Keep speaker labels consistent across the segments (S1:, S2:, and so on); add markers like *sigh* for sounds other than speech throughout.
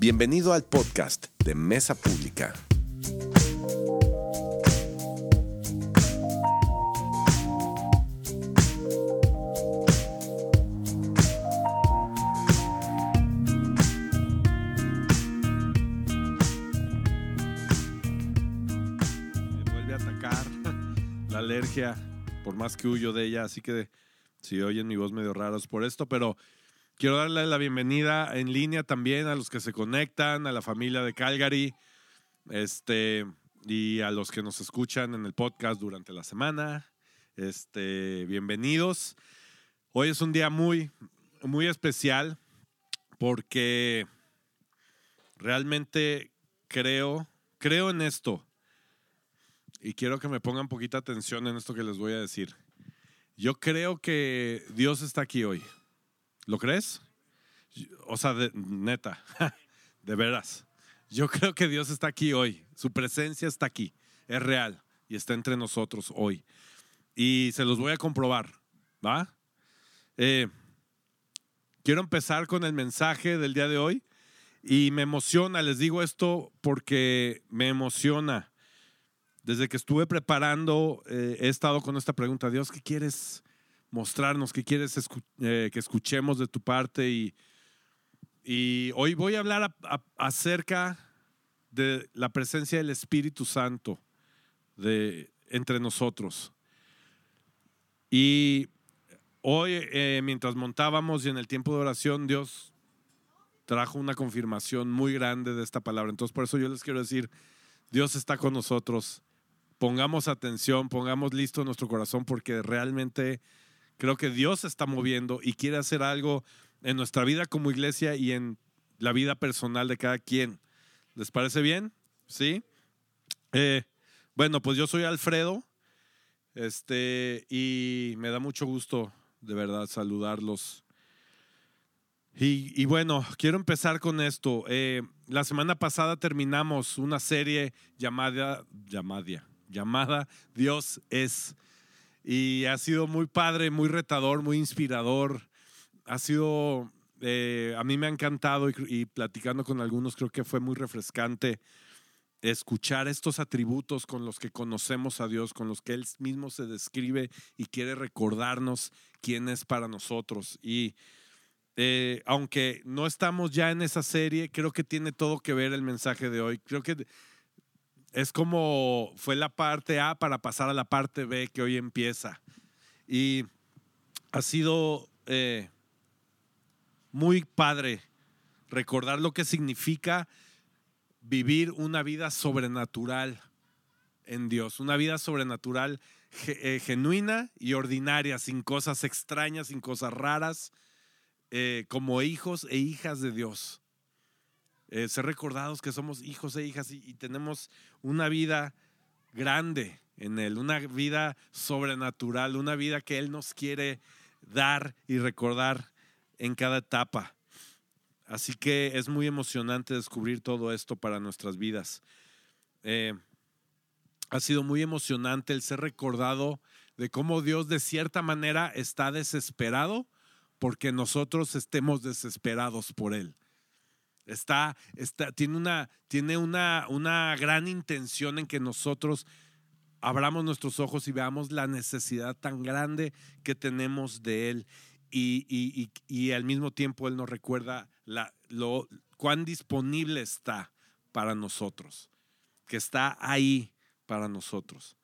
S1: Bienvenido al podcast de Mesa Pública.
S2: Me vuelve a atacar *laughs* la alergia, por más que huyo de ella, así que si oyen mi voz medio rara es por esto, pero quiero darle la bienvenida en línea también a los que se conectan, a la familia de Calgary, este, y a los que nos escuchan en el podcast durante la semana. Este, bienvenidos. Hoy es un día muy, muy especial porque realmente creo, creo en esto. Y quiero que me pongan poquita atención en esto que les voy a decir. Yo creo que Dios está aquí hoy. ¿Lo crees? O sea, de- neta, *laughs* de veras. Yo creo que Dios está aquí hoy. Su presencia está aquí. Es real y está entre nosotros hoy. Y se los voy a comprobar. ¿Va? Eh, quiero empezar con el mensaje del día de hoy. Y me emociona, les digo esto porque me emociona. Desde que estuve preparando, eh, he estado con esta pregunta, Dios, ¿qué quieres mostrarnos? ¿Qué quieres eh, que escuchemos de tu parte? Y, y hoy voy a hablar acerca de la presencia del Espíritu Santo de, entre nosotros. Y hoy, eh, mientras montábamos y en el tiempo de oración, Dios trajo una confirmación muy grande de esta palabra. Entonces, por eso yo les quiero decir, Dios está con nosotros. Pongamos atención, pongamos listo nuestro corazón porque realmente creo que Dios está moviendo y quiere hacer algo en nuestra vida como iglesia y en la vida personal de cada quien. ¿Les parece bien? ¿Sí? Eh, bueno, pues yo soy Alfredo este, y me da mucho gusto de verdad saludarlos. Y, y bueno, quiero empezar con esto. Eh, la semana pasada terminamos una serie llamada, llamada, llamada Dios es. Y ha sido muy padre, muy retador, muy inspirador. Ha sido, eh, a mí me ha encantado y, y platicando con algunos creo que fue muy refrescante escuchar estos atributos con los que conocemos a Dios, con los que Él mismo se describe y quiere recordarnos quién es para nosotros. Y eh, aunque no estamos ya en esa serie, creo que tiene todo que ver el mensaje de hoy. Creo que es como fue la parte A para pasar a la parte B que hoy empieza. Y ha sido eh, muy padre recordar lo que significa vivir una vida sobrenatural en Dios, una vida sobrenatural eh, genuina y ordinaria, sin cosas extrañas, sin cosas raras, eh, como hijos e hijas de Dios. Eh, ser recordados que somos hijos e hijas y, tenemos una vida grande en Él, una vida sobrenatural, una vida que Él nos quiere dar y recordar en cada etapa. Así que es muy emocionante descubrir todo esto para nuestras vidas. Eh, ha sido muy emocionante el ser recordado de cómo Dios de cierta manera está desesperado porque nosotros estemos desesperados por Él. Está, está, tiene una, tiene una, una gran intención en que nosotros abramos nuestros ojos y veamos la necesidad tan grande que tenemos de Él. Y, y, y, al mismo tiempo Él nos recuerda la, lo, cuán disponible está para nosotros, que está ahí para nosotros.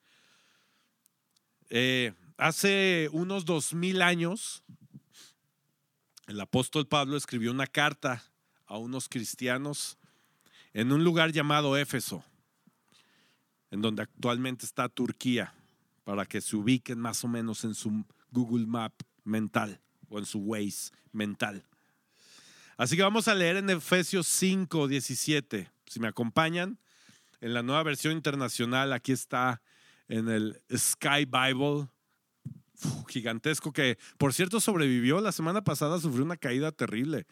S2: Eh, hace unos dos mil años, el apóstol Pablo escribió una carta a unos cristianos en un lugar llamado Éfeso, en donde actualmente está Turquía, para que se ubiquen más o menos en su Google Map mental o en su Waze mental. Así que vamos a leer en Efesios 5, 17. Si me acompañan, en la nueva versión internacional, aquí está en el Sky Bible, gigantesco, que por cierto sobrevivió. La semana pasada sufrió una caída terrible.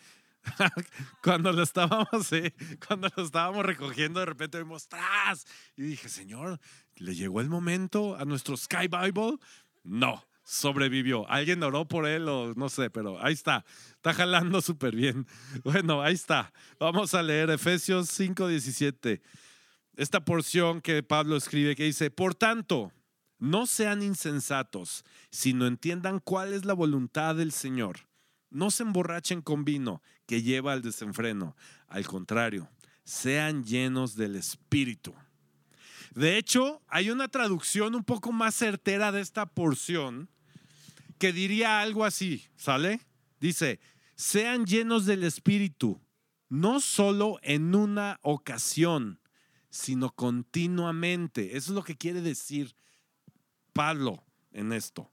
S2: *laughs* cuando lo estábamos, sí, cuando lo estábamos recogiendo, de repente vimos ¡tras! Y dije, Señor, ¿le llegó el momento a nuestro Sky Bible? No, sobrevivió. Alguien oró por él o no sé, pero ahí está. Está jalando súper bien. Bueno, ahí está. Vamos a leer Efesios 5:17. Esta porción que Pablo escribe que dice, por tanto, no sean insensatos, sino entiendan cuál es la voluntad del Señor. No se emborrachen con vino que lleva al desenfreno. Al contrario, sean llenos del Espíritu. De hecho, hay una traducción un poco más certera de esta porción que diría algo así, ¿sale? Dice, sean llenos del Espíritu, no solo en una ocasión, sino continuamente. Eso es lo que quiere decir Pablo en esto.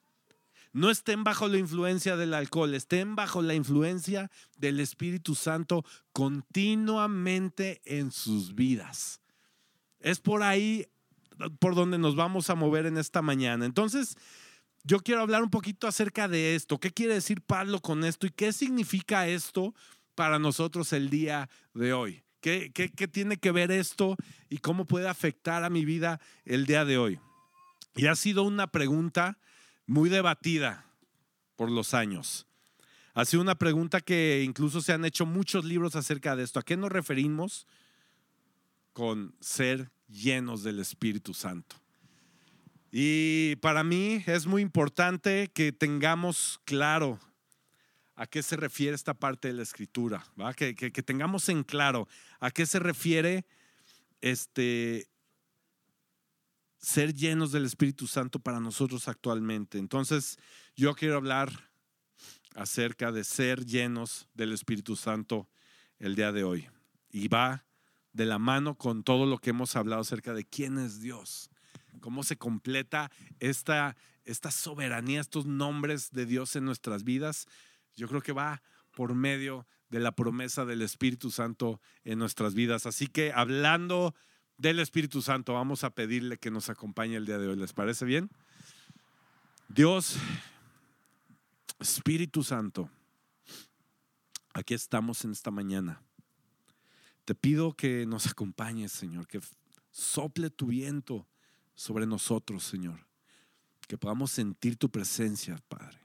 S2: No estén bajo la influencia del alcohol, estén bajo la influencia del Espíritu Santo continuamente en sus vidas. Es por ahí por donde nos vamos a mover en esta mañana. Entonces, yo quiero hablar un poquito acerca de esto. ¿Qué quiere decir Pablo con esto y qué significa esto para nosotros el día de hoy? ¿Qué, qué, qué tiene que ver esto y cómo puede afectar a mi vida el día de hoy? Y ha sido una pregunta muy debatida por los años. Ha sido una pregunta que incluso se han hecho muchos libros acerca de esto. ¿A qué nos referimos con ser llenos del Espíritu Santo? Y para mí es muy importante que tengamos claro a qué se refiere esta parte de la escritura, Que, que, tengamos en claro a qué se refiere este, ser llenos del Espíritu Santo para nosotros actualmente. Entonces, yo quiero hablar acerca de ser llenos del Espíritu Santo el día de hoy. Y va de la mano con todo lo que hemos hablado acerca de quién es Dios, cómo se completa esta, esta soberanía, estos nombres de Dios en nuestras vidas. Yo creo que va por medio de la promesa del Espíritu Santo en nuestras vidas. Así que hablando del Espíritu Santo. Vamos a pedirle que nos acompañe el día de hoy. ¿Les parece bien? Dios, Espíritu Santo, aquí estamos en esta mañana. Te pido que nos acompañes, Señor, que sople tu viento sobre nosotros, Señor. Que podamos sentir tu presencia, Padre.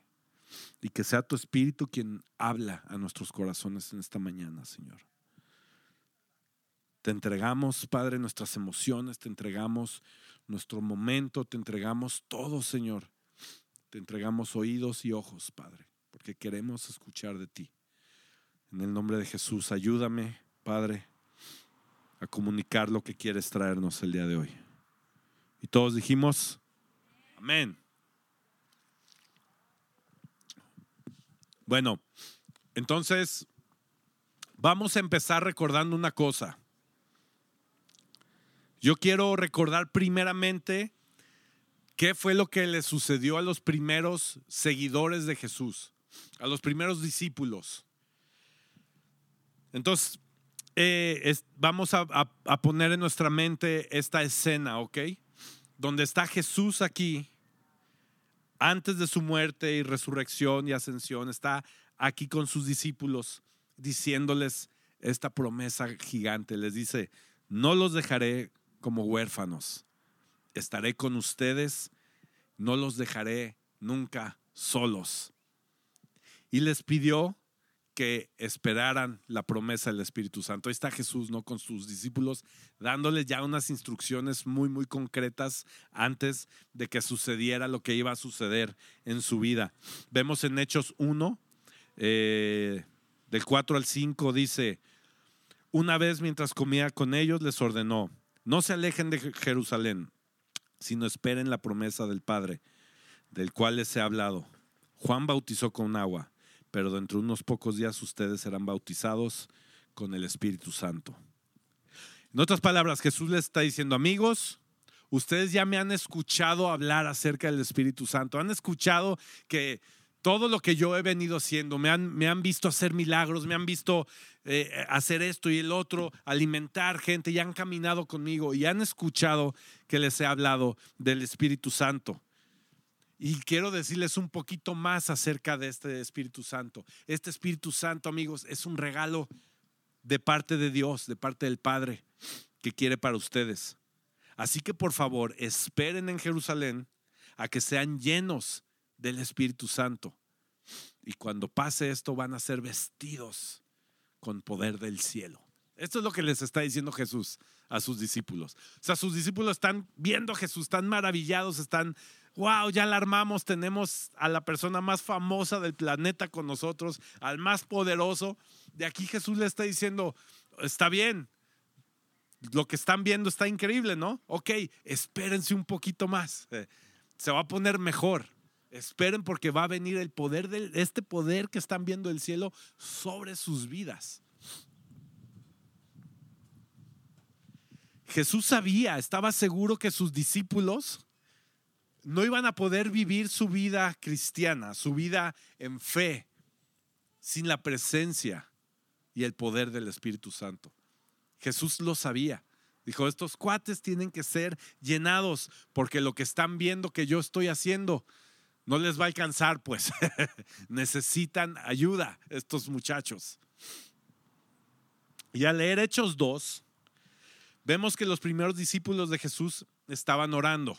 S2: Y que sea tu Espíritu quien habla a nuestros corazones en esta mañana, Señor. Te entregamos, Padre, nuestras emociones, te entregamos nuestro momento, te entregamos todo, Señor. Te entregamos oídos y ojos, Padre, porque queremos escuchar de ti. En el nombre de Jesús, ayúdame, Padre, a comunicar lo que quieres traernos el día de hoy. Y todos dijimos, amén. Bueno, entonces vamos a empezar recordando una cosa. Yo quiero recordar primeramente qué fue lo que le sucedió a los primeros seguidores de Jesús, a los primeros discípulos. Entonces, eh, vamos a, a poner en nuestra mente esta escena, ¿ok? Donde está Jesús aquí, antes de su muerte y resurrección y ascensión, está aquí con sus discípulos diciéndoles esta promesa gigante. Les dice, no los dejaré como huérfanos. Estaré con ustedes, no los dejaré nunca solos. Y les pidió que esperaran la promesa del Espíritu Santo. Ahí está Jesús, ¿no? Con sus discípulos, dándoles ya unas instrucciones muy, muy concretas antes de que sucediera lo que iba a suceder en su vida. Vemos en Hechos 1, eh, del 4 al 5, dice, una vez mientras comía con ellos, les ordenó, no se alejen de Jerusalén, sino esperen la promesa del Padre, del cual les he hablado. Juan bautizó con agua, pero dentro de unos pocos días ustedes serán bautizados con el Espíritu Santo. En otras palabras, Jesús les está diciendo, amigos, ustedes ya me han escuchado hablar acerca del Espíritu Santo, han escuchado que todo lo que yo he venido haciendo, me han, me han visto hacer milagros, me han visto eh, hacer esto y el otro, alimentar gente, y han caminado conmigo y han escuchado que les he hablado del Espíritu Santo. Y quiero decirles un poquito más acerca de este Espíritu Santo. Este Espíritu Santo, amigos, es un regalo de parte de Dios, de parte del Padre, que quiere para ustedes. Así que por favor, esperen en Jerusalén a que sean llenos del Espíritu Santo. Y cuando pase esto van a ser vestidos con poder del cielo. Esto es lo que les está diciendo Jesús a sus discípulos. O sea, sus discípulos están viendo a Jesús, están maravillados, están, wow, ya la armamos, tenemos a la persona más famosa del planeta con nosotros, al más poderoso. De aquí Jesús le está diciendo, está bien, lo que están viendo está increíble, ¿no? Ok, espérense un poquito más, eh, se va a poner mejor. Esperen porque va a venir el poder de este poder que están viendo del cielo sobre sus vidas. Jesús sabía, estaba seguro que sus discípulos no iban a poder vivir su vida cristiana, su vida en fe, sin la presencia y el poder del Espíritu Santo. Jesús lo sabía. Dijo, estos cuates tienen que ser llenados porque lo que están viendo que yo estoy haciendo no les va a alcanzar, pues *laughs* necesitan ayuda estos muchachos. Y al leer Hechos 2, vemos que los primeros discípulos de Jesús estaban orando.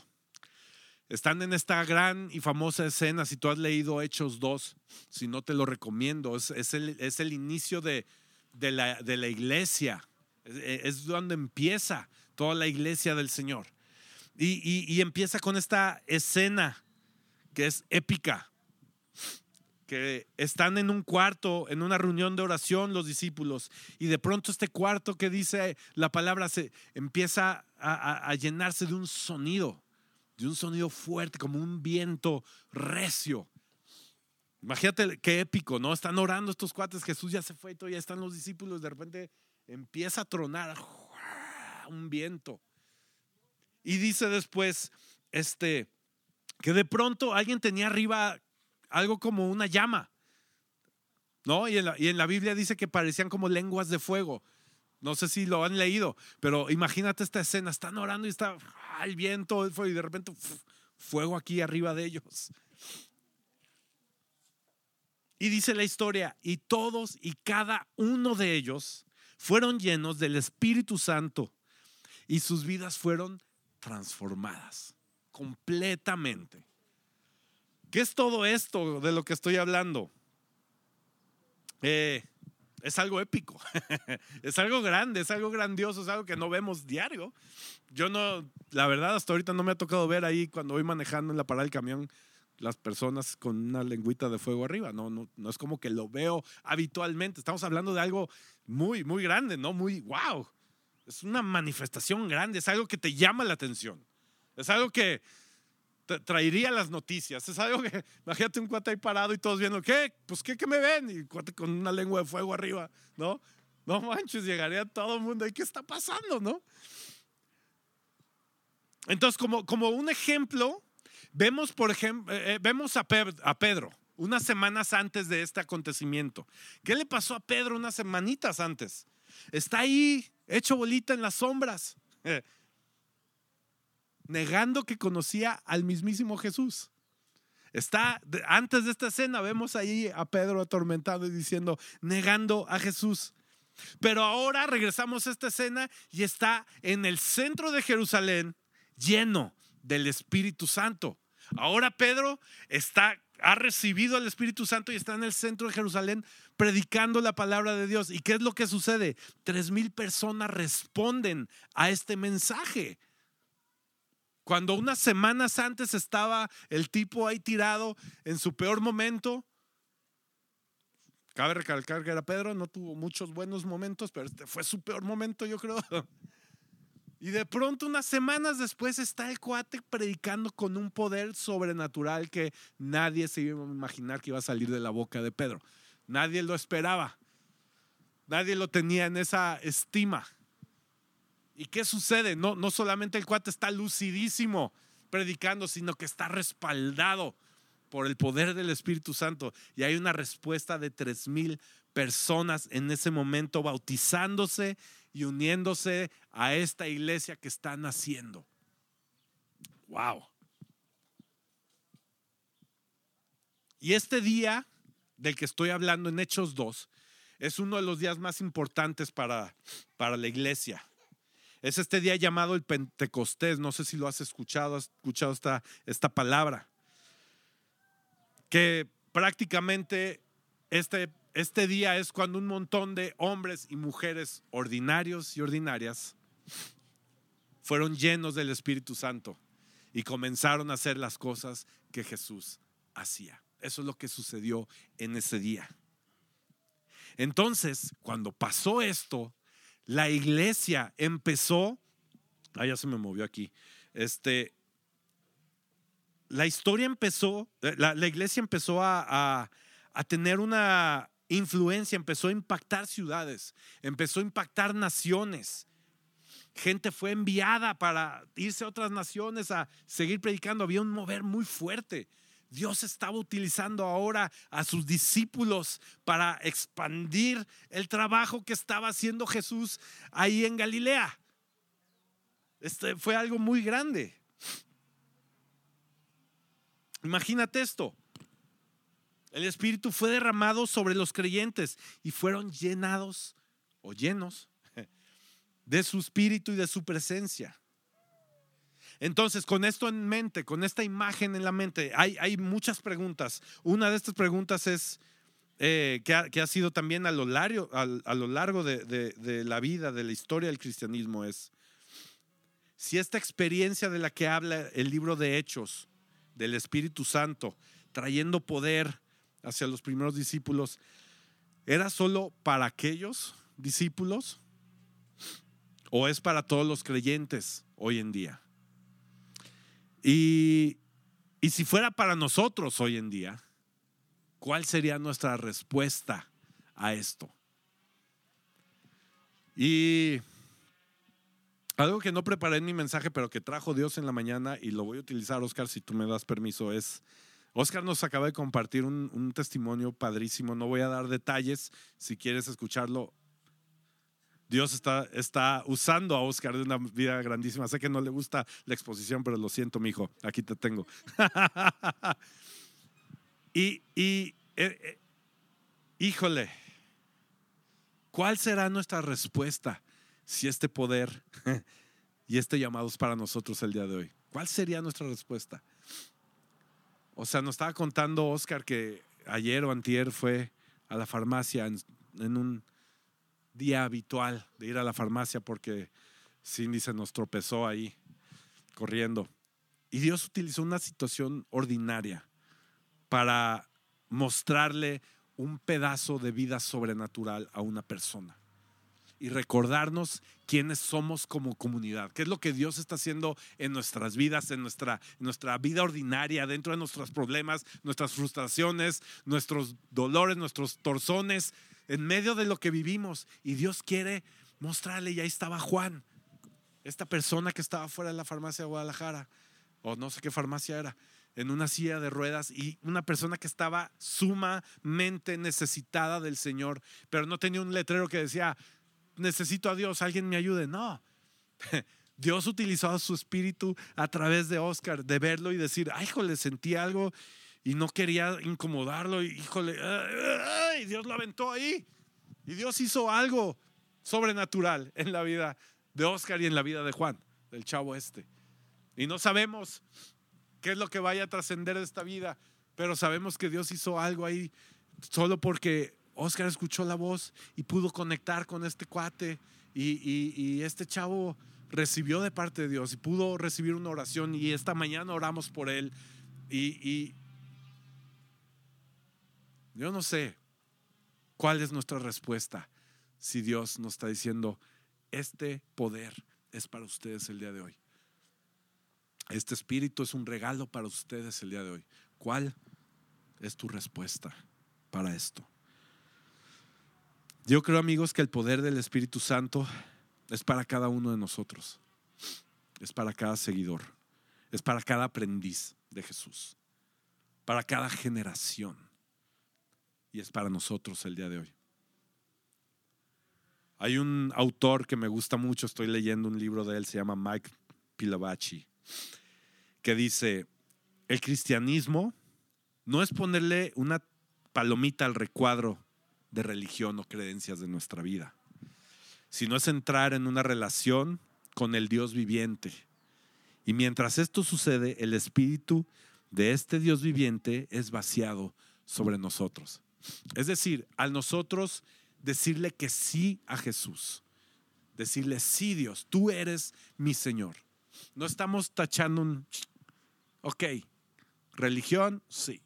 S2: Están en esta gran y famosa escena, si tú has leído Hechos 2, si no te lo recomiendo, es, el, inicio de, la, de, la, iglesia, es, donde empieza toda la iglesia del Señor. y empieza con esta escena que es épica que están en un cuarto, en una reunión de oración los discípulos, y de pronto este cuarto que dice la palabra se empieza a, llenarse de un sonido, de un sonido fuerte, como un viento recio. Imagínate qué épico, ¿no? Están orando estos cuates, Jesús ya se fue y todo, ya están los discípulos, de repente empieza a tronar un viento. Y dice después, este, que de pronto alguien tenía arriba algo como una llama. ¿No? Y en, la, Biblia dice que parecían como lenguas de fuego. No sé si lo han leído, pero imagínate esta escena. Están orando y está el viento, el fuego, y de repente fuego aquí arriba de ellos. Y dice la historia, y todos y cada uno de ellos fueron llenos del Espíritu Santo y sus vidas fueron transformadas completamente. ¿Qué es todo esto de lo que estoy hablando? Eh, es algo épico, *laughs* es algo grande, es algo grandioso, es algo que no vemos diario. Yo no, la verdad, hasta ahorita no me ha tocado ver ahí cuando voy manejando en la parada del camión las personas con una lengüita de fuego arriba. No, no, no es como que lo veo habitualmente. Estamos hablando de algo muy, muy grande, ¿no? Muy, wow. Es una manifestación grande, es algo que te llama la atención. Es algo que traería las noticias. Es algo que, *laughs* imagínate un cuate ahí parado y todos viendo, ¿qué? Pues ¿qué, qué me ven? Y cuate con una lengua de fuego arriba, ¿no? No manches, llegaría todo el mundo, ¿y qué está pasando, no? Entonces, como, como un ejemplo, vemos, por ejemplo, eh, eh, vemos a, a Pedro unas semanas antes de este acontecimiento. ¿Qué le pasó a Pedro unas semanitas antes? Está ahí, hecho bolita en las sombras. *laughs* negando que conocía al mismísimo Jesús. Está, antes de esta escena, vemos ahí a Pedro atormentado y diciendo, negando a Jesús. Pero ahora regresamos a esta escena y está en el centro de Jerusalén lleno del Espíritu Santo. Ahora Pedro está, ha recibido el Espíritu Santo y está en el centro de Jerusalén predicando la palabra de Dios. ¿Y qué es lo que sucede? Tres mil personas responden a este mensaje. Cuando unas semanas antes estaba el tipo ahí tirado en su peor momento, cabe recalcar que era Pedro, no tuvo muchos buenos momentos, pero este fue su peor momento, yo creo. *laughs* Y de pronto, unas semanas después, está el cuate predicando con un poder sobrenatural que nadie se iba a imaginar que iba a salir de la boca de Pedro. Nadie lo esperaba. Nadie lo tenía en esa estima. ¿Y qué sucede? No, no solamente el cuate está lucidísimo predicando, sino que está respaldado por el poder del Espíritu Santo. Y hay una respuesta de tres mil personas en ese momento bautizándose y uniéndose a esta iglesia que están haciendo. Wow. Y este día del que estoy hablando en Hechos 2 es uno de los días más importantes para, para la iglesia. Es este día llamado el Pentecostés. No sé si lo has escuchado, has escuchado esta, esta palabra. que prácticamente este, este día es cuando un montón de hombres y mujeres ordinarios y ordinarias fueron llenos del Espíritu Santo y comenzaron a hacer las cosas que Jesús hacía. Eso es lo que sucedió en ese día. Entonces, cuando pasó esto, la iglesia empezó, ah, ya se me movió aquí, este, la historia empezó, la, iglesia empezó a, a tener una influencia, empezó a impactar ciudades, empezó a impactar naciones. Gente fue enviada para irse a otras naciones a seguir predicando. Había un mover muy fuerte. Dios estaba utilizando ahora a sus discípulos para expandir el trabajo que estaba haciendo Jesús ahí en Galilea. Este fue algo muy grande. Imagínate esto. El Espíritu fue derramado sobre los creyentes y fueron llenados o llenos *laughs* de su Espíritu y de su presencia. Entonces, con esto en mente, con esta imagen en la mente, hay, muchas preguntas. Una de estas preguntas es, eh, que, ha, sido también a lo largo, a, lo largo de, de, la vida, de la historia del cristianismo, es si esta experiencia de la que habla el libro de Hechos, del Espíritu Santo, trayendo poder hacia los primeros discípulos, ¿era solo para aquellos discípulos o es para todos los creyentes hoy en día? Y, si fuera para nosotros hoy en día, ¿cuál sería nuestra respuesta a esto? Y algo que no preparé en mi mensaje, pero que trajo Dios en la mañana y lo voy a utilizar, Oscar, si tú me das permiso, es, Oscar nos acaba de compartir un, un testimonio padrísimo, no voy a dar detalles, si quieres escucharlo, Dios está, está usando a Oscar de una vida grandísima. Sé que no le gusta la exposición, pero lo siento, mi hijo. Aquí te tengo. *laughs* y, y eh, eh, híjole, ¿cuál será nuestra respuesta si este poder *laughs* y este llamado es para nosotros el día de hoy? ¿Cuál sería nuestra respuesta? O sea, nos estaba contando Oscar que ayer o antier fue a la farmacia en un día habitual de ir a la farmacia porque Cindy se nos tropezó ahí corriendo. Y Dios utilizó una situación ordinaria para mostrarle un pedazo de vida sobrenatural a una persona y recordarnos quiénes somos como comunidad, qué es lo que Dios está haciendo en nuestras vidas, en nuestra, en nuestra vida ordinaria, dentro de nuestros problemas, nuestras frustraciones, nuestros dolores, nuestros torzones, en medio de lo que vivimos. Y Dios quiere mostrarle, y ahí estaba Juan, esta persona que estaba fuera de la farmacia de Guadalajara, o no sé qué farmacia era, en una silla de ruedas y una persona que estaba sumamente necesitada del Señor, pero no tenía un letrero que decía, necesito a Dios, alguien me ayude. No. *laughs* Dios utilizó su espíritu a través de Oscar, de verlo y decir, ay, híjole, sentí algo y no quería incomodarlo. Y, híjole, ay, Dios lo aventó ahí. Y Dios hizo algo sobrenatural en la vida de Oscar y en la vida de Juan, del chavo este. Y no sabemos qué es lo que vaya a trascender de esta vida, pero sabemos que Dios hizo algo ahí solo porque Oscar escuchó la voz y pudo conectar con este cuate y, y este chavo recibió de parte de Dios y pudo recibir una oración y esta mañana oramos por él y, yo no sé cuál es nuestra respuesta si Dios nos está diciendo, este poder es para ustedes el día de hoy. Este espíritu es un regalo para ustedes el día de hoy. ¿Cuál es tu respuesta para esto? Yo creo, amigos, que el poder del Espíritu Santo es para cada uno de nosotros. Es para cada seguidor. Es para cada aprendiz de Jesús. Para cada generación y es para nosotros el día de hoy. Hay un autor que me gusta mucho, estoy leyendo un libro de él, se llama Mike Pilavachi, que dice, el cristianismo no es ponerle una palomita al recuadro de religión o creencias de nuestra vida, sino es entrar en una relación con el Dios viviente. Y mientras esto sucede, el Espíritu de este Dios viviente es vaciado sobre nosotros. Es decir, al nosotros decirle que sí a Jesús, decirle, sí Dios, tú eres mi Señor. No estamos tachando un, ok, religión, sí.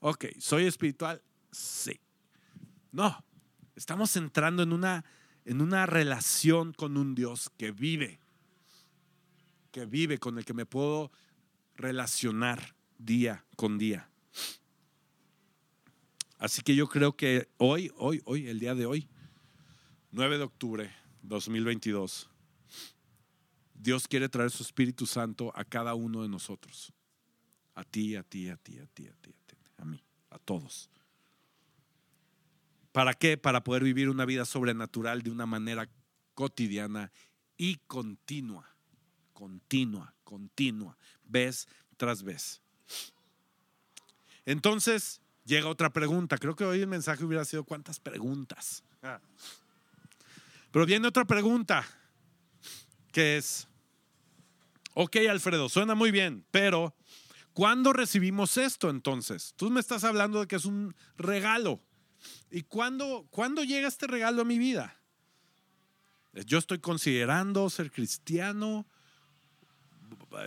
S2: Ok, soy espiritual, sí. No, estamos entrando en una, en una relación con un Dios que vive, que vive, con el que me puedo relacionar día con día. Así que yo creo que hoy, hoy, hoy, el día de hoy, 9 de octubre 2022, Dios quiere traer su Espíritu Santo a cada uno de nosotros. A ti, a ti, a ti, a ti, a ti, a ti, a mí, a todos. ¿Para qué? Para poder vivir una vida sobrenatural de una manera cotidiana y continua, continua, continua, vez tras vez. Entonces llega otra pregunta. Creo que hoy el mensaje hubiera sido cuántas preguntas. Pero viene otra pregunta, que es, ok Alfredo, suena muy bien, pero ¿cuándo recibimos esto entonces? Tú me estás hablando de que es un regalo. ¿Y cuándo, llega este regalo a mi vida? Yo estoy considerando ser cristiano,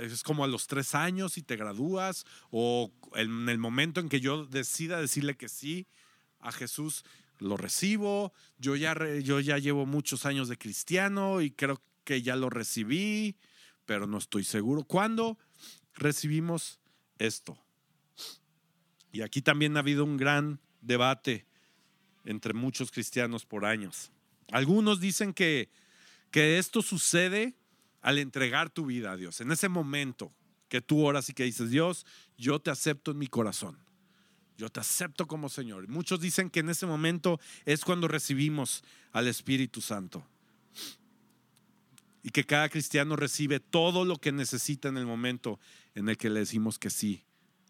S2: es como a los tres años y te gradúas, o en el momento en que yo decida decirle que sí a Jesús, lo recibo, yo ya, yo ya llevo muchos años de cristiano y creo que ya lo recibí, pero no estoy seguro. ¿Cuándo recibimos esto? Y aquí también ha habido un gran debate entre muchos cristianos por años. Algunos dicen que, que esto sucede al entregar tu vida a Dios, en ese momento que tú oras y que dices, Dios, yo te acepto en mi corazón. Yo te acepto como Señor. Muchos dicen que en ese momento es cuando recibimos al Espíritu Santo. Y que cada cristiano recibe todo lo que necesita en el momento en el que le decimos que sí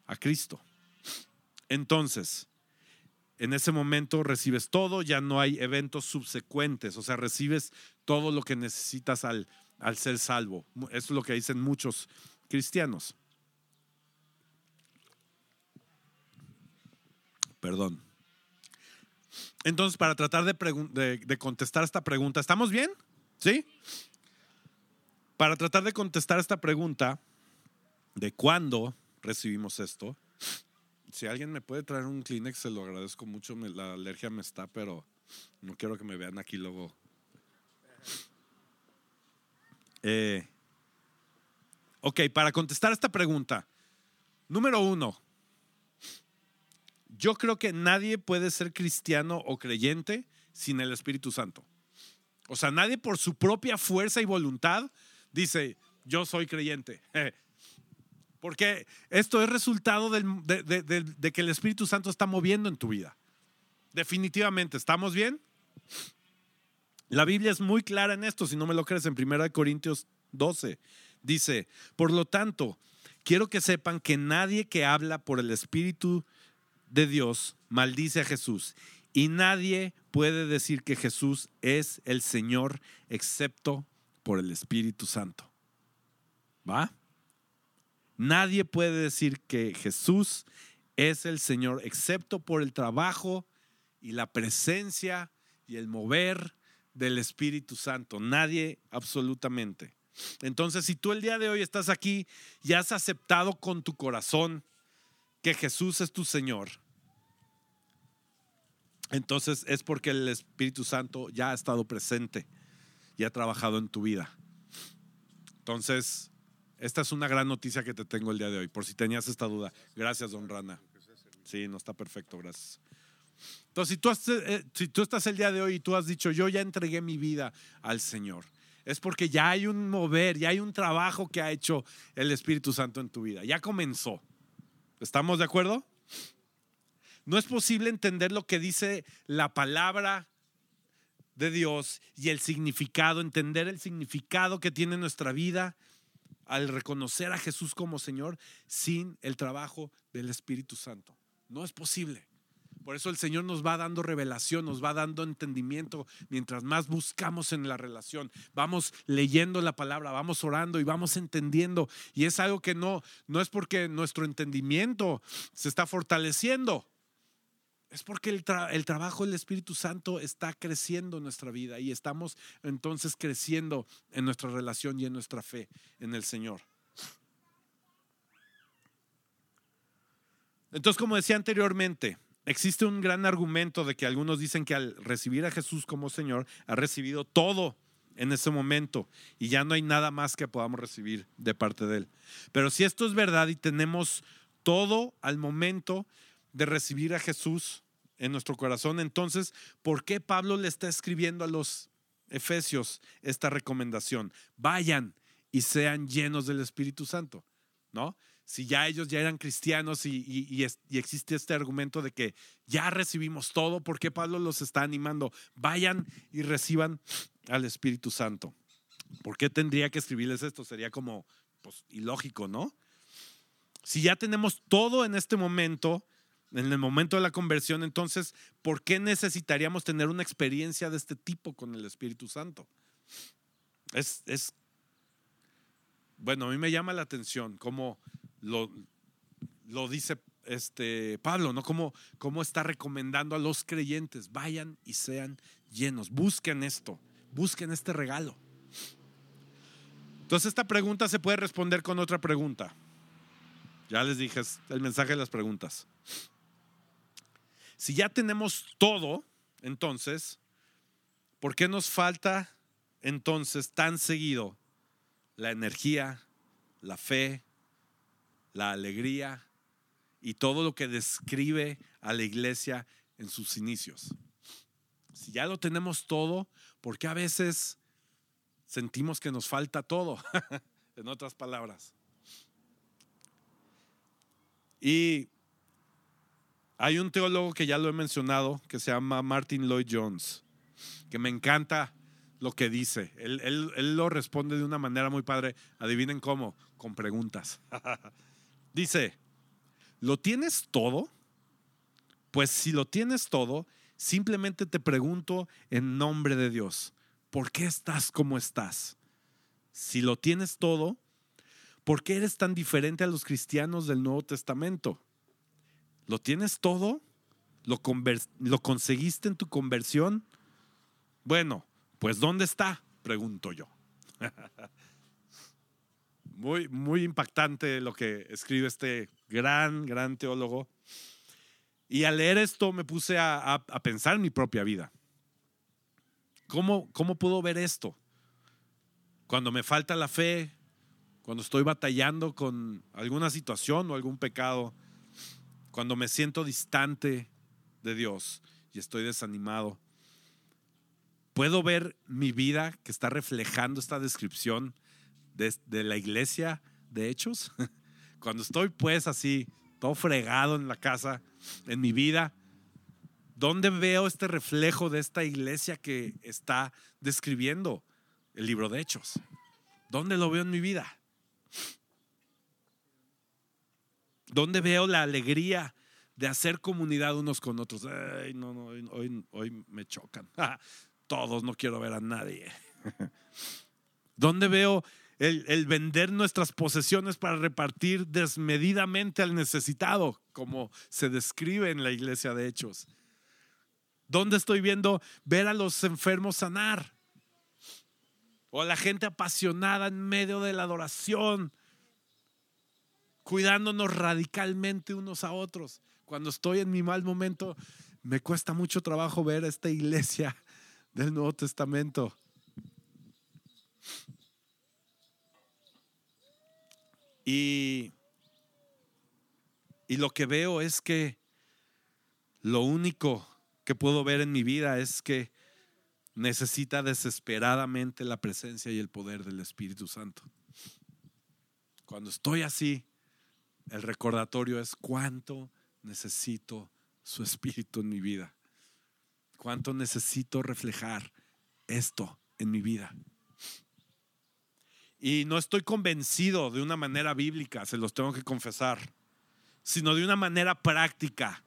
S2: a Cristo. Entonces, en ese momento recibes todo, ya no hay eventos subsecuentes, o sea, recibes todo lo que necesitas al al ser salvo. Eso es lo que dicen muchos cristianos. Perdón. Entonces, para tratar de, de, contestar esta pregunta, ¿estamos bien? ¿Sí? Para tratar de contestar esta pregunta de cuándo recibimos esto, si alguien me puede traer un Kleenex, se lo agradezco mucho. la alergia me está, pero no quiero que me vean aquí luego eh, ok, para contestar esta pregunta, número uno, yo creo que nadie puede ser cristiano o creyente sin el Espíritu Santo. O sea, nadie por su propia fuerza y voluntad dice, yo soy creyente. *laughs* Porque esto es resultado de, de, que el Espíritu Santo está moviendo en tu vida. Definitivamente, ¿estamos bien? La Biblia es muy clara en esto, si no me lo crees, en 1 Corintios 12. Dice, por lo tanto, quiero que sepan que nadie que habla por el Espíritu de Dios maldice a Jesús. Y nadie puede decir que Jesús es el Señor excepto por el Espíritu Santo. ¿Va? Nadie puede decir que Jesús es el Señor excepto por el trabajo y la presencia y el mover del Espíritu Santo. Nadie absolutamente. Entonces, si tú el día de hoy estás aquí y has aceptado con tu corazón que Jesús es tu Señor, entonces es porque el Espíritu Santo ya ha estado presente y ha trabajado en tu vida. Entonces, esta es una gran noticia que te tengo el día de hoy, por si tenías esta duda. Gracias, don Rana. Sí, no está perfecto, gracias. Entonces, si tú, eh, si tú estás el día de hoy y tú has dicho, yo ya entregué mi vida al Señor, es porque ya hay un mover, ya hay un trabajo que ha hecho el Espíritu Santo en tu vida. Ya comenzó. ¿Estamos de acuerdo? No es posible entender lo que dice la palabra de Dios y el significado, entender el significado que tiene nuestra vida al reconocer a Jesús como Señor sin el trabajo del Espíritu Santo. No es posible. Por eso el Señor nos va dando revelación, nos va dando entendimiento mientras más buscamos en la relación. Vamos leyendo la palabra, vamos orando y vamos entendiendo. Y es algo que no, no es porque nuestro entendimiento se está fortaleciendo. Es porque el, el, trabajo del Espíritu Santo está creciendo en nuestra vida y estamos entonces creciendo en nuestra relación y en nuestra fe en el Señor. Entonces, como decía anteriormente, existe un gran argumento de que algunos dicen que al recibir a Jesús como Señor, ha recibido todo en ese momento y ya no hay nada más que podamos recibir de parte de Él. Pero si esto es verdad y tenemos todo al momento de recibir a Jesús en nuestro corazón, entonces, ¿por qué Pablo le está escribiendo a los Efesios esta recomendación? Vayan y sean llenos del Espíritu Santo, ¿no? si ya ellos ya eran cristianos y, existe este argumento de que ya recibimos todo, ¿por qué Pablo los está animando? Vayan y reciban al Espíritu Santo. ¿Por qué tendría que escribirles esto? Sería como pues, ilógico, ¿no? Si ya tenemos todo en este momento, en el momento de la conversión, entonces, ¿por qué necesitaríamos tener una experiencia de este tipo con el Espíritu Santo? Es, es bueno, a mí me llama la atención cómo lo, lo dice este Pablo, ¿no? Como cómo está recomendando a los creyentes, vayan y sean llenos, busquen esto, busquen este regalo. Entonces esta pregunta se puede responder con otra pregunta. Ya les dije el mensaje de las preguntas. Si ya tenemos todo, entonces, ¿por qué nos falta entonces tan seguido la energía, la fe, la alegría y todo lo que describe a la iglesia en sus inicios. Si ya lo tenemos todo, ¿por qué a veces sentimos que nos falta todo? *laughs* en otras palabras. Y hay un teólogo que ya lo he mencionado, que se llama Martin Lloyd Jones, que me encanta lo que dice. Él, él lo responde de una manera muy padre. Adivinen cómo, con preguntas. *laughs* Dice, ¿lo tienes todo? Pues si lo tienes todo, simplemente te pregunto en nombre de Dios, ¿por qué estás como estás? Si lo tienes todo, ¿por qué eres tan diferente a los cristianos del Nuevo Testamento? ¿Lo tienes todo? ¿Lo, ¿Lo conseguiste en tu conversión? Bueno, pues ¿dónde está? Pregunto yo. *laughs* Muy, muy impactante lo que escribe este gran, gran teólogo. Y al leer esto me puse a, pensar en mi propia vida. ¿Cómo, ¿Cómo puedo ver esto? Cuando me falta la fe, cuando estoy batallando con alguna situación o algún pecado, cuando me siento distante de Dios y estoy desanimado. ¿Puedo ver mi vida que está reflejando esta descripción de, la iglesia de Hechos, *laughs* cuando estoy pues así, todo fregado en la casa, en mi vida, ¿dónde veo este reflejo de esta iglesia que está describiendo el libro de Hechos? ¿Dónde lo veo en mi vida? ¿Dónde veo la alegría de hacer comunidad unos con otros? Ay, no, no, hoy, hoy me chocan. *laughs* Todos, no quiero ver a nadie. *laughs* ¿Dónde veo el, vender nuestras posesiones para repartir desmedidamente al necesitado, como se describe en la iglesia de Hechos. ¿Dónde estoy viendo ver a los enfermos sanar? O a la gente apasionada en medio de la adoración, cuidándonos radicalmente unos a otros. Cuando estoy en mi mal momento, me cuesta mucho trabajo ver esta iglesia *laughs* del Nuevo Testamento. Y, y lo que veo es que lo único que puedo ver en mi vida es que necesita desesperadamente la presencia y el poder del Espíritu Santo. Cuando estoy así, el recordatorio es cuánto necesito su Espíritu en mi vida. Cuánto necesito reflejar esto en mi vida. Y no estoy convencido de una manera bíblica, se los tengo que confesar, sino de una manera práctica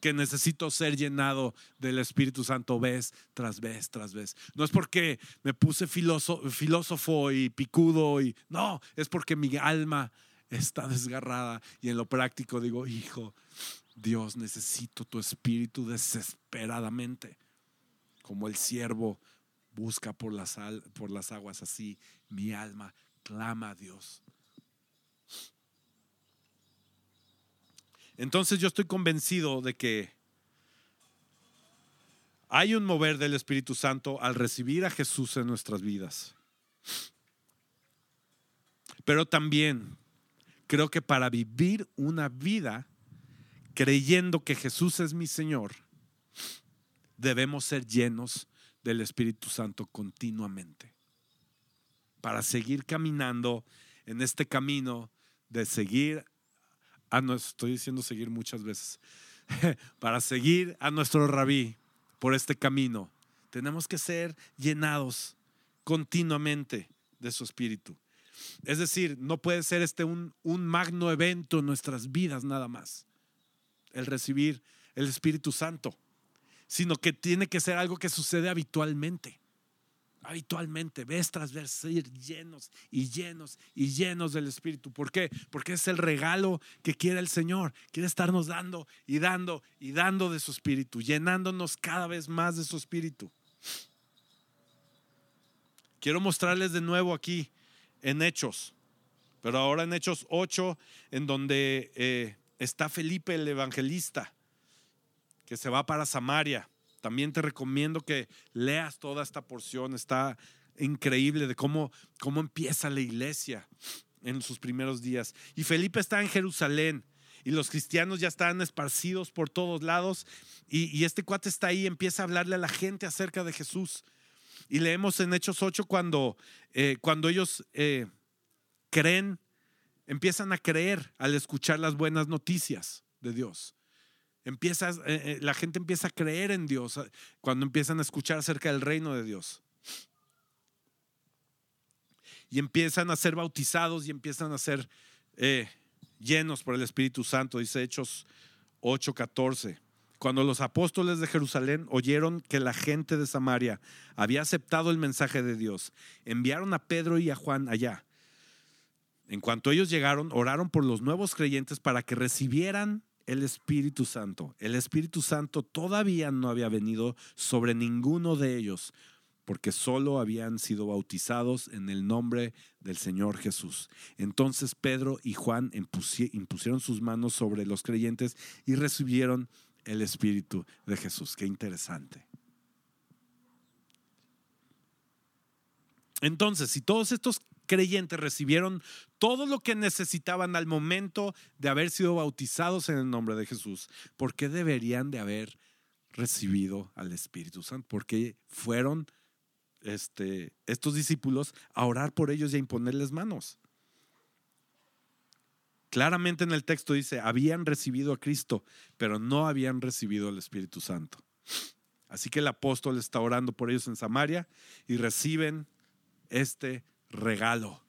S2: que necesito ser llenado del Espíritu Santo vez tras vez tras vez. No es porque me puse filósofo y picudo y no, es porque mi alma está desgarrada y en lo práctico digo, hijo, Dios, necesito tu espíritu desesperadamente. Como el siervo busca por las, por las aguas así, mi alma clama a Dios. Entonces yo estoy convencido de que hay un mover del Espíritu Santo al recibir a Jesús en nuestras vidas. Pero también creo que para vivir una vida creyendo que Jesús es mi Señor, debemos ser llenos del Espíritu Santo continuamente. Para seguir caminando en este camino de seguir Ah, no, estoy diciendo seguir muchas veces. *laughs* Para seguir a nuestro rabí por este camino, tenemos que ser llenados continuamente de su espíritu. Es decir, no puede ser este un, un magno evento en nuestras vidas nada más, el recibir el Espíritu Santo, sino que tiene que ser algo que sucede habitualmente habitualmente, vez tras vez, ser llenos y llenos y llenos del Espíritu. ¿Por qué? Porque es el regalo que quiere el Señor. Quiere estarnos dando y dando y dando de su Espíritu, llenándonos cada vez más de su Espíritu. Quiero mostrarles de nuevo aquí en Hechos, pero ahora en Hechos 8, en donde eh, está Felipe el evangelista, que se va para Samaria. También te recomiendo que leas toda esta porción. Está increíble de cómo, cómo empieza la iglesia en sus primeros días. Y Felipe está en Jerusalén y los cristianos ya están esparcidos por todos lados y, este cuate está ahí, empieza a hablarle a la gente acerca de Jesús. Y leemos en Hechos 8 cuando, eh, cuando ellos eh, creen, empiezan a creer al escuchar las buenas noticias de Dios. Empiezas, eh, eh, la gente empieza a creer en Dios cuando empiezan a escuchar acerca del reino de Dios. Y empiezan a ser bautizados y empiezan a ser llenos por el Espíritu Santo, dice Hechos 8:14. Cuando los apóstoles de Jerusalén oyeron que la gente de Samaria había aceptado el mensaje de Dios, enviaron a Pedro y a Juan allá. En cuanto ellos llegaron, oraron por los nuevos creyentes para que recibieran el Espíritu Santo. El Espíritu Santo todavía no había venido sobre ninguno de ellos, porque solo habían sido bautizados en el nombre del Señor Jesús. Entonces Pedro y Juan impusieron sus manos sobre los creyentes y recibieron el Espíritu de Jesús. Qué interesante. Entonces, si todos estos creyentes recibieron todo lo que necesitaban al momento de haber sido bautizados en el nombre de Jesús, ¿por qué deberían de haber recibido al Espíritu Santo? Porque fueron este, estos discípulos a orar por ellos y a imponerles manos. Claramente en el texto dice, habían recibido a Cristo, pero no habían recibido al Espíritu Santo. Así que el apóstol está orando por ellos en Samaria y reciben este regalo.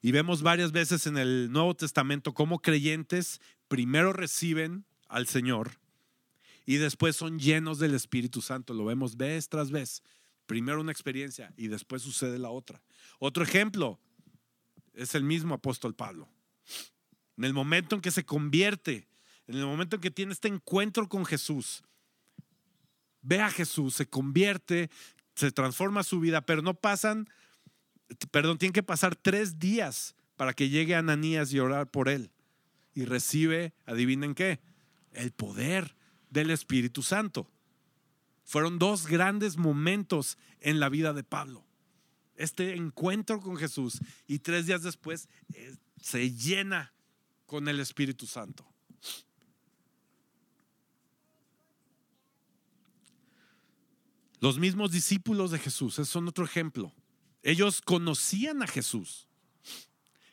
S2: Y vemos varias veces en el Nuevo Testamento cómo creyentes primero reciben al Señor y después son llenos del Espíritu Santo. Lo vemos vez tras vez. Primero una experiencia y después sucede la otra. Otro ejemplo es el mismo apóstol Pablo. En el momento en que se convierte, en el momento en que tiene este encuentro con Jesús, ve a Jesús, se convierte, se transforma su vida, pero no pasan, perdón, tienen que pasar tres días para que llegue Ananías y orar por él. Y recibe, adivinen qué, el poder del Espíritu Santo. Fueron dos grandes momentos en la vida de Pablo. Este encuentro con Jesús y tres días después eh, se llena con el Espíritu Santo. Los mismos discípulos de Jesús, son otro ejemplo. Ellos conocían a Jesús,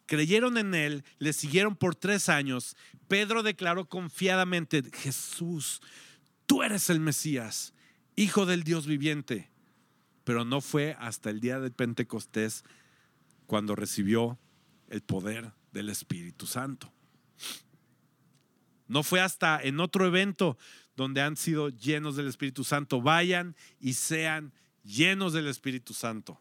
S2: creyeron en Él, le siguieron por tres años. Pedro declaró confiadamente, Jesús, tú eres el Mesías, Hijo del Dios viviente. Pero no fue hasta el día de Pentecostés cuando recibió el poder del Espíritu Santo. No fue hasta en otro evento donde han sido llenos del Espíritu Santo. Vayan y sean llenos del Espíritu Santo.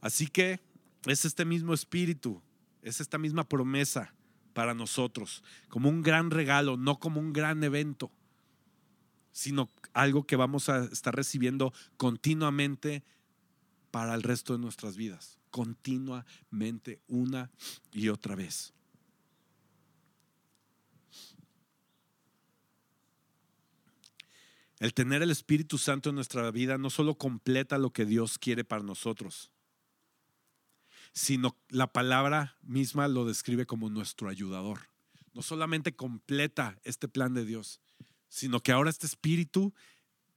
S2: Así que es este mismo Espíritu, es esta misma promesa para nosotros, como un gran regalo, no como un gran evento, sino algo que vamos a estar recibiendo continuamente para el resto de nuestras vidas, continuamente, una y otra vez. El tener el Espíritu Santo en nuestra vida no solo completa lo que Dios quiere para nosotros, sino la palabra misma lo describe como nuestro ayudador. No solamente completa este plan de Dios, sino que ahora este Espíritu,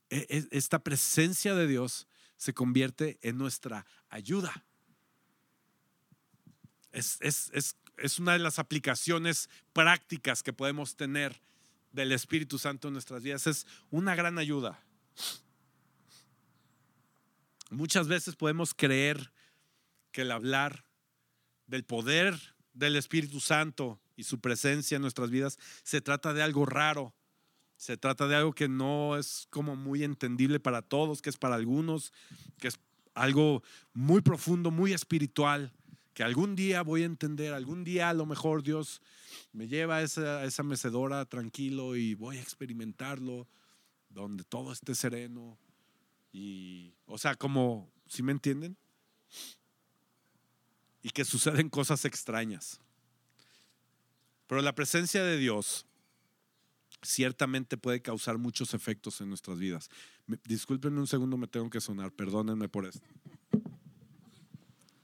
S2: e, e, esta presencia de Dios, se convierte en nuestra ayuda. Es, es, una de las aplicaciones prácticas que podemos tener del Espíritu Santo en nuestras vidas. Es una gran ayuda. Muchas veces podemos creer que el hablar del poder del Espíritu Santo y su presencia en nuestras vidas se trata de algo raro, se trata de algo que no es como muy entendible para todos, que es para algunos, que es algo muy profundo, muy espiritual, que algún día voy a entender, algún día a lo mejor Dios me lleva a esa, esa mecedora tranquilo y voy a experimentarlo, donde todo esté sereno. Y, o sea, como, ¿sí me entienden? Y que suceden cosas extrañas. Pero la presencia de Dios ciertamente puede causar muchos efectos en nuestras vidas. discúlpenme un segundo, me tengo que sonar, perdónenme por esto.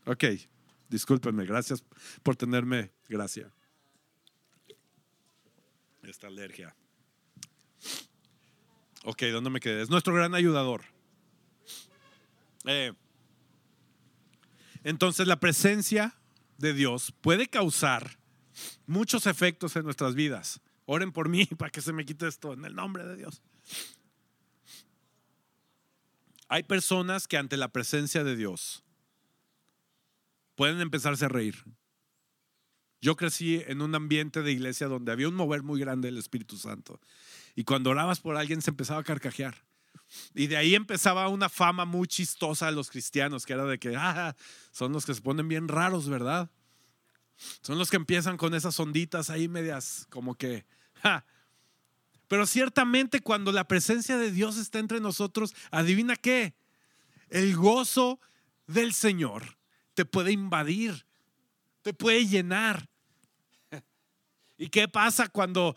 S2: Ok, discúlpenme, gracias por tenerme gracia. Esta alergia. Ok, ¿dónde me quedé? Es nuestro gran ayudador. Eh, entonces la presencia de Dios puede causar muchos efectos en nuestras vidas. Oren por mí *laughs* para que se me quite esto en el nombre de Dios. Hay personas que ante la presencia de Dios pueden empezarse a reír. Yo crecí en un ambiente de iglesia donde había un mover muy grande del Espíritu Santo. Y cuando orabas por alguien se empezaba a carcajear. Y de ahí empezaba una fama muy chistosa a los cristianos, que era de que ah, son los que se ponen bien raros, ¿verdad? Son los que empiezan con esas onditas ahí medias como que pero ciertamente cuando la presencia de Dios está entre nosotros, adivina qué, el gozo del Señor te puede invadir, te puede llenar. ¿Y qué pasa cuando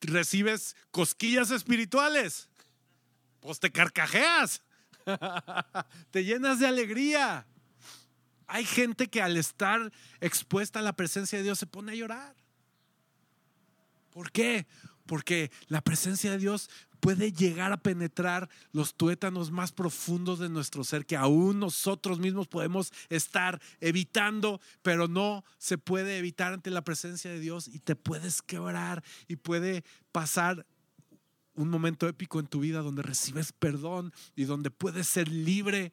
S2: recibes cosquillas espirituales? Pues te carcajeas, *laughs* te llenas de alegría. Hay gente que al estar expuesta a la presencia de Dios se pone a llorar. ¿Por qué? Porque la presencia de Dios puede llegar a penetrar los tuétanos más profundos de nuestro ser que aún nosotros mismos podemos estar evitando, pero no se puede evitar ante la presencia de Dios y te puedes quebrar y puede pasar un momento épico en tu vida donde recibes perdón y donde puedes ser libre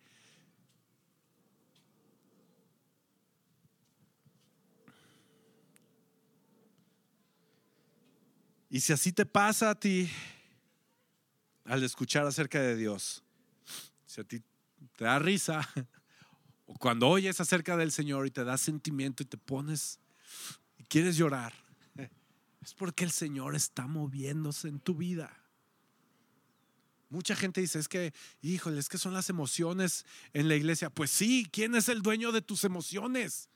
S2: Y si así te pasa a ti al escuchar acerca de Dios, si a ti te da risa, o cuando oyes acerca del Señor y te da sentimiento y te pones y quieres llorar, es porque el Señor está moviéndose en tu vida. Mucha gente dice, es que, híjole, es que son las emociones en la iglesia. Pues sí, ¿quién es el dueño de tus emociones?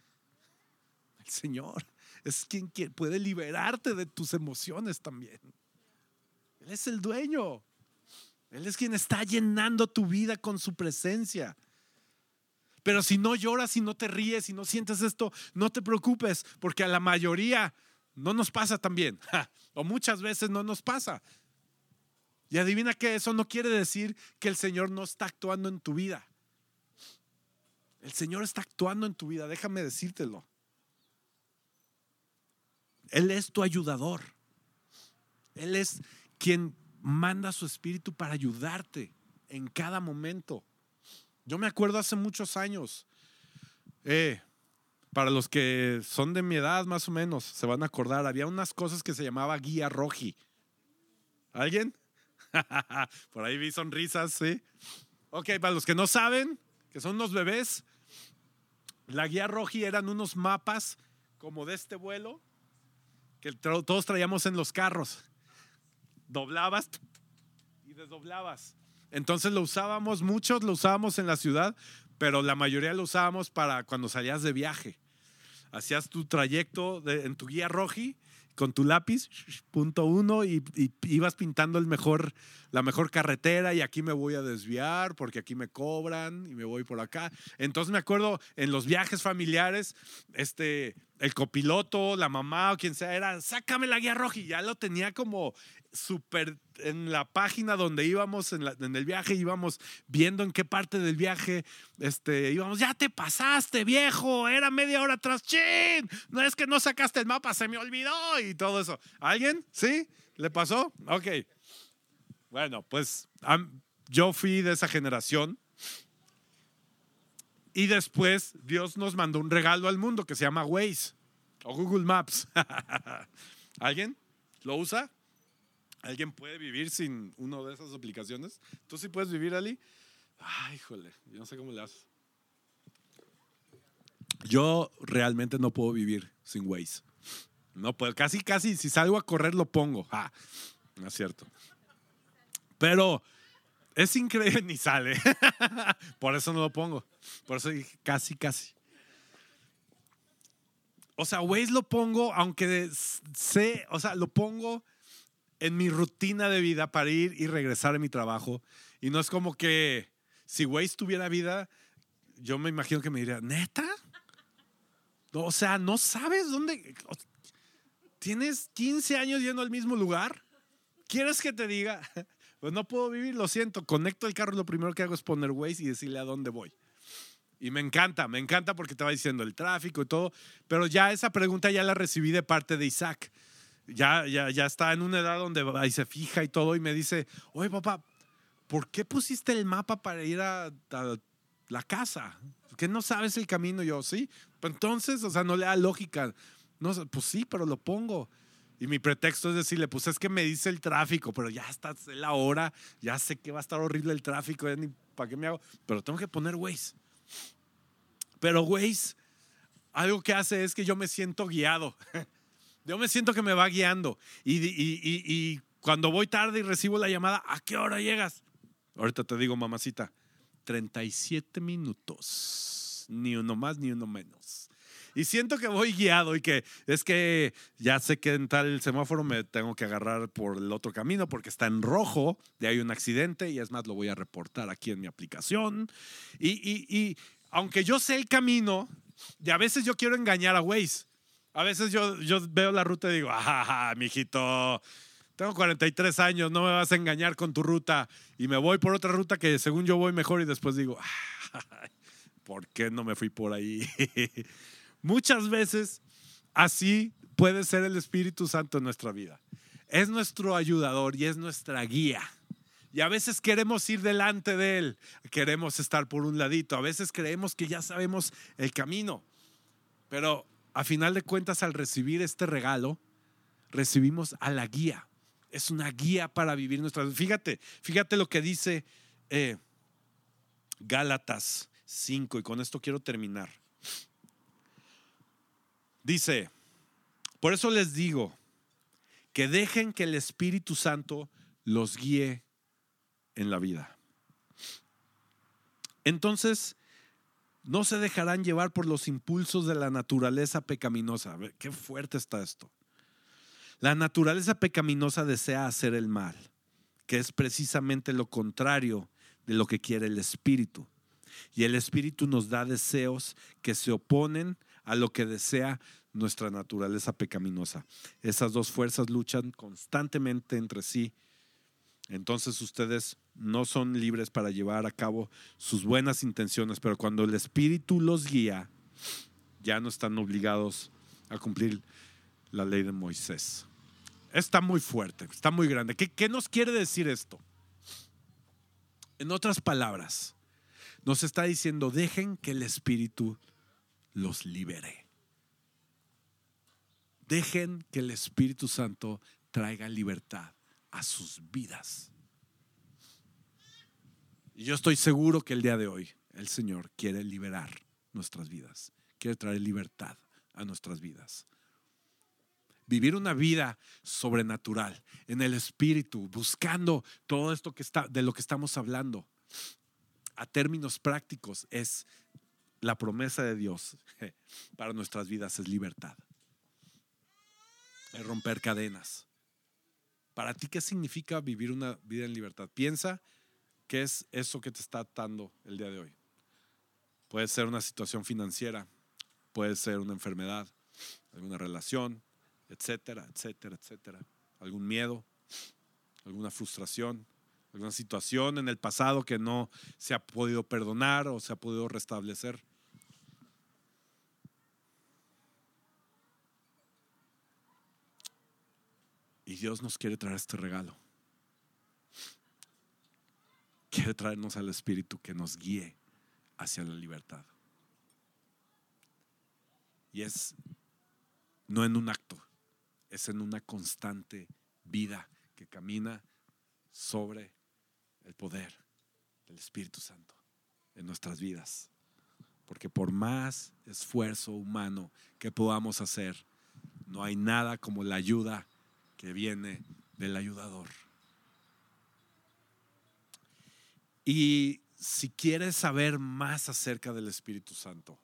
S2: El Señor es quien puede liberarte de tus emociones también. Él es el dueño. Él es quien está llenando tu vida con su presencia. Pero si no lloras y no te ríes y no sientes esto, no te preocupes, porque a la mayoría no nos pasa también. *laughs* O muchas veces no nos pasa. Y adivina que eso no quiere decir que el Señor no está actuando en tu vida. El Señor está actuando en tu vida, déjame decírtelo. Él es tu ayudador. Él es quien manda su espíritu para ayudarte en cada momento. Yo me acuerdo hace muchos años, eh, para los que son de mi edad más o menos, se van a acordar, había unas cosas que se llamaba guía roji. ¿Alguien? *laughs* Por ahí vi sonrisas, sí. Ok, para los que no saben, que son unos bebés, la guía roji eran unos mapas como de este vuelo que todos traíamos en los carros. Doblabas y desdoblabas. Entonces lo usábamos, muchos lo usábamos en la ciudad, pero la mayoría lo usábamos para cuando salías de viaje. Hacías tu trayecto en tu guía roji con tu lápiz, punto uno, y, ibas pintando la mejor carretera y aquí me voy a desviar porque aquí me cobran y me voy por acá. Entonces me acuerdo en los viajes familiares, este, el copiloto, la mamá o quien sea, era, sácame la guía roja y ya lo tenía como súper en la página donde íbamos en, el viaje, íbamos viendo en qué parte del viaje este, íbamos, ya te pasaste, viejo, era media hora atrás, chin, no es que no sacaste el mapa, se me olvidó y todo eso. ¿Alguien? ¿Sí? ¿Le pasó? Ok. Bueno, pues yo fui de esa generación. Y después Dios nos mandó un regalo al mundo que se llama Waze o Google Maps. *laughs* ¿Alguien lo usa? ¿Alguien puede vivir sin una de esas aplicaciones? ¿Tú sí puedes vivir, Ali? Ay, híjole, yo no sé cómo le haces. Yo realmente no puedo vivir sin Waze. No puedo, casi, casi, si salgo a correr lo pongo. Ah, no es cierto. Pero es increíble, *laughs* ni sale. Por eso no lo pongo. Por eso dije casi, casi. O sea, Waze lo pongo, aunque sé, o sea, lo pongo en mi rutina de vida para ir y regresar a mi trabajo. Y no es como que si Waze tuviera vida, yo me imagino que me diría, ¿neta? O sea, ¿no sabes dónde? ¿Tienes 15 años yendo al mismo lugar? ¿Quieres que te diga? Pues no puedo vivir, lo siento. Conecto el carro lo primero que hago es poner Waze y decirle a dónde voy. Y me encanta, me encanta porque te va diciendo el tráfico y todo. Pero ya esa pregunta ya la recibí de parte de Isaac ya, ya, ya está en una edad donde ahí se fija y todo y me dice, oye papá, ¿por qué pusiste el mapa para ir a, la casa? ¿Que no sabes el camino? Yo, sí. Pues entonces, o sea, no le da lógica. No, pues sí, pero lo pongo. Y mi pretexto es decirle, pues es que me dice el tráfico, pero ya está la hora, ya sé que va a estar horrible el tráfico, ya ni para qué me hago, pero tengo que poner Waze. Pero Waze, algo que hace es que yo me siento guiado. *laughs* Yo me siento que me va guiando. Y, cuando voy tarde y recibo la llamada, ¿a qué hora llegas? Ahorita te digo, mamacita, 37 minutos. Ni uno más ni uno menos. Y siento que voy guiado y que es que ya sé que en tal semáforo me tengo que agarrar por el otro camino porque está en rojo, de hay un accidente y es más, lo voy a reportar aquí en mi aplicación. Y, y aunque yo sé el camino, y a veces yo quiero engañar a Waze. A veces yo, yo veo la ruta y digo, ajá, mijito, tengo 43 años, no me vas a engañar con tu ruta. Y me voy por otra ruta que según yo voy mejor y después digo, *laughs* ¿por qué no me fui por ahí? *laughs* Muchas veces así puede ser el Espíritu Santo en nuestra vida. Es nuestro ayudador y es nuestra guía. Y a veces queremos ir delante de Él, queremos estar por un ladito, a veces creemos que ya sabemos el camino, pero a final de cuentas, al recibir este regalo, recibimos a la guía. Es una guía para vivir nuestra vida. Fíjate, fíjate lo que dice eh, Gálatas 5, y con esto quiero terminar. Dice, por eso les digo, que dejen que el Espíritu Santo los guíe en la vida. Entonces, no se dejarán llevar por los impulsos de la naturaleza pecaminosa. qué fuerte está esto. La naturaleza pecaminosa desea hacer el mal, que es precisamente lo contrario de lo que quiere el espíritu. Y el espíritu nos da deseos que se oponen a lo que desea nuestra naturaleza pecaminosa. Esas dos fuerzas luchan constantemente entre sí entonces ustedes no son libres para llevar a cabo sus buenas intenciones, pero cuando el Espíritu los guía, ya no están obligados a cumplir la ley de Moisés. Está muy fuerte, está muy grande. ¿Qué, nos quiere decir esto? En otras palabras, nos está diciendo, dejen que el Espíritu los libere. Dejen que el Espíritu Santo traiga libertad a sus vidas. Y yo estoy seguro que el día de hoy el Señor quiere liberar nuestras vidas, quiere traer libertad a nuestras vidas. Vivir una vida sobrenatural en el espíritu, buscando todo esto que está de lo que estamos hablando a términos prácticos es la promesa de Dios para nuestras vidas es libertad. Es romper cadenas. Para ti, ¿qué significa vivir una vida en libertad? Piensa qué es eso que te está atando el día de hoy. Puede ser una situación financiera, puede ser una enfermedad, alguna relación, etcétera, etcétera, etcétera. Algún miedo, alguna frustración, alguna situación en el pasado que no se ha podido perdonar o se ha podido restablecer. Y Dios nos quiere traer este regalo. Quiere traernos al Espíritu que nos guíe hacia la libertad. Y es no en un acto, es en una constante vida que camina sobre el poder del Espíritu Santo en nuestras vidas. Porque por más esfuerzo humano que podamos hacer, no hay nada como la ayuda que viene del ayudador. Y si quieres saber más acerca del Espíritu Santo,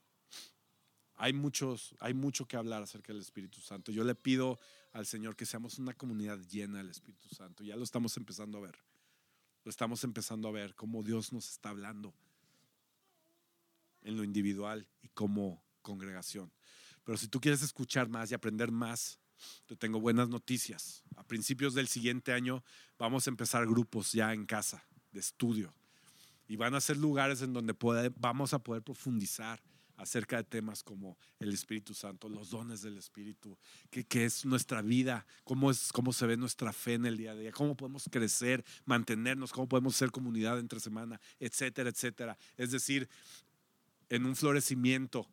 S2: hay, muchos, hay mucho que hablar acerca del Espíritu Santo. Yo le pido al Señor que seamos una comunidad llena del Espíritu Santo. Ya lo estamos empezando a ver. Lo estamos empezando a ver cómo Dios nos está hablando en lo individual y como congregación. Pero si tú quieres escuchar más y aprender más, te tengo buenas noticias. A principios del siguiente año vamos a empezar grupos ya en casa de estudio y van a ser lugares en donde vamos a poder profundizar acerca de temas como el Espíritu Santo, los dones del Espíritu, qué, es nuestra vida, cómo, es, cómo se ve nuestra fe en el día a día, cómo podemos crecer, mantenernos, cómo podemos ser comunidad entre semana, etcétera, etcétera. Es decir, en un florecimiento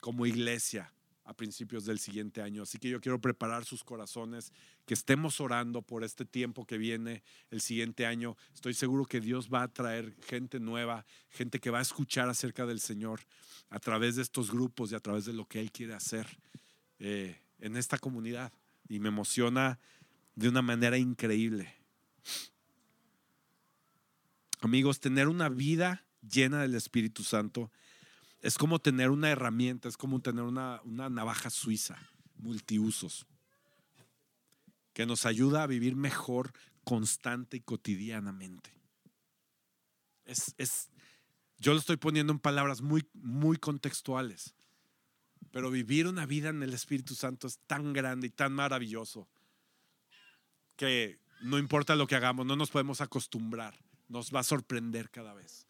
S2: como iglesia, a principios del siguiente año. Así que yo quiero preparar sus corazones, que estemos orando por este tiempo que viene el siguiente año. Estoy seguro que Dios va a traer gente nueva, gente que va a escuchar acerca del Señor a través de estos grupos y a través de lo que Él quiere hacer eh, en esta comunidad. Y me emociona de una manera increíble. Amigos, tener una vida llena del Espíritu Santo es como tener una herramienta, es como tener una, navaja suiza, multiusos, que nos ayuda a vivir mejor, constante y cotidianamente. Es, yo lo estoy poniendo en palabras muy, muy contextuales, pero vivir una vida en el Espíritu Santo es tan grande y tan maravilloso que no importa lo que hagamos, no nos podemos acostumbrar, nos va a sorprender cada vez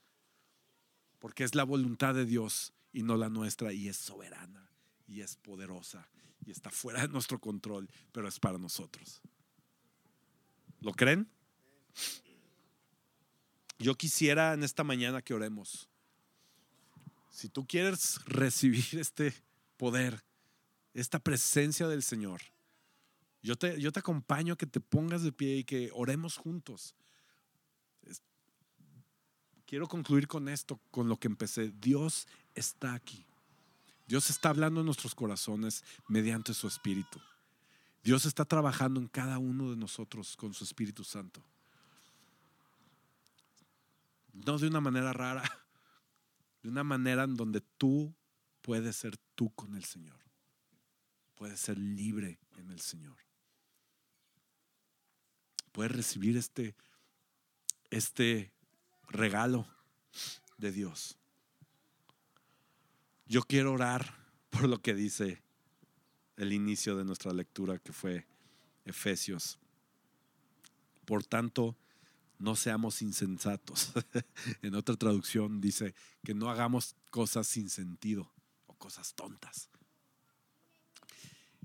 S2: porque es la voluntad de Dios y no la nuestra, y es soberana, y es poderosa, y está fuera de nuestro control, pero es para nosotros. ¿Lo creen? Yo quisiera en esta mañana que oremos. Si tú quieres recibir este poder, esta presencia del Señor, yo te, yo te acompaño a que te pongas de pie y que oremos juntos quiero concluir con esto, con lo que empecé. Dios está aquí. Dios está hablando en nuestros corazones mediante su Espíritu. Dios está trabajando en cada uno de nosotros con su Espíritu Santo. No de una manera rara, de una manera en donde tú puedes ser tú con el Señor. Puedes ser libre en el Señor. Puedes recibir este, este regalo de Dios. Yo quiero orar por lo que dice el inicio de nuestra lectura, que fue Efesios. Por tanto, no seamos insensatos. *laughs* en otra traducción dice que no hagamos cosas sin sentido o cosas tontas.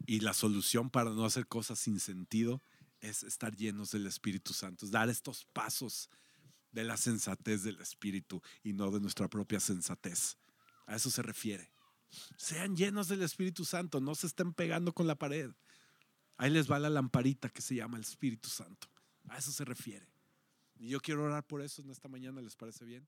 S2: Y la solución para no hacer cosas sin sentido es estar llenos del Espíritu Santo, dar estos pasos de la sensatez del Espíritu y no de nuestra propia sensatez. A eso se refiere Sean llenos del Espíritu Santo, no se estén pegando con la pared. Ahí les va la lamparita que se llama el Espíritu Santo. A eso se refiere. Y yo quiero orar por eso en esta mañana, ¿les parece bien?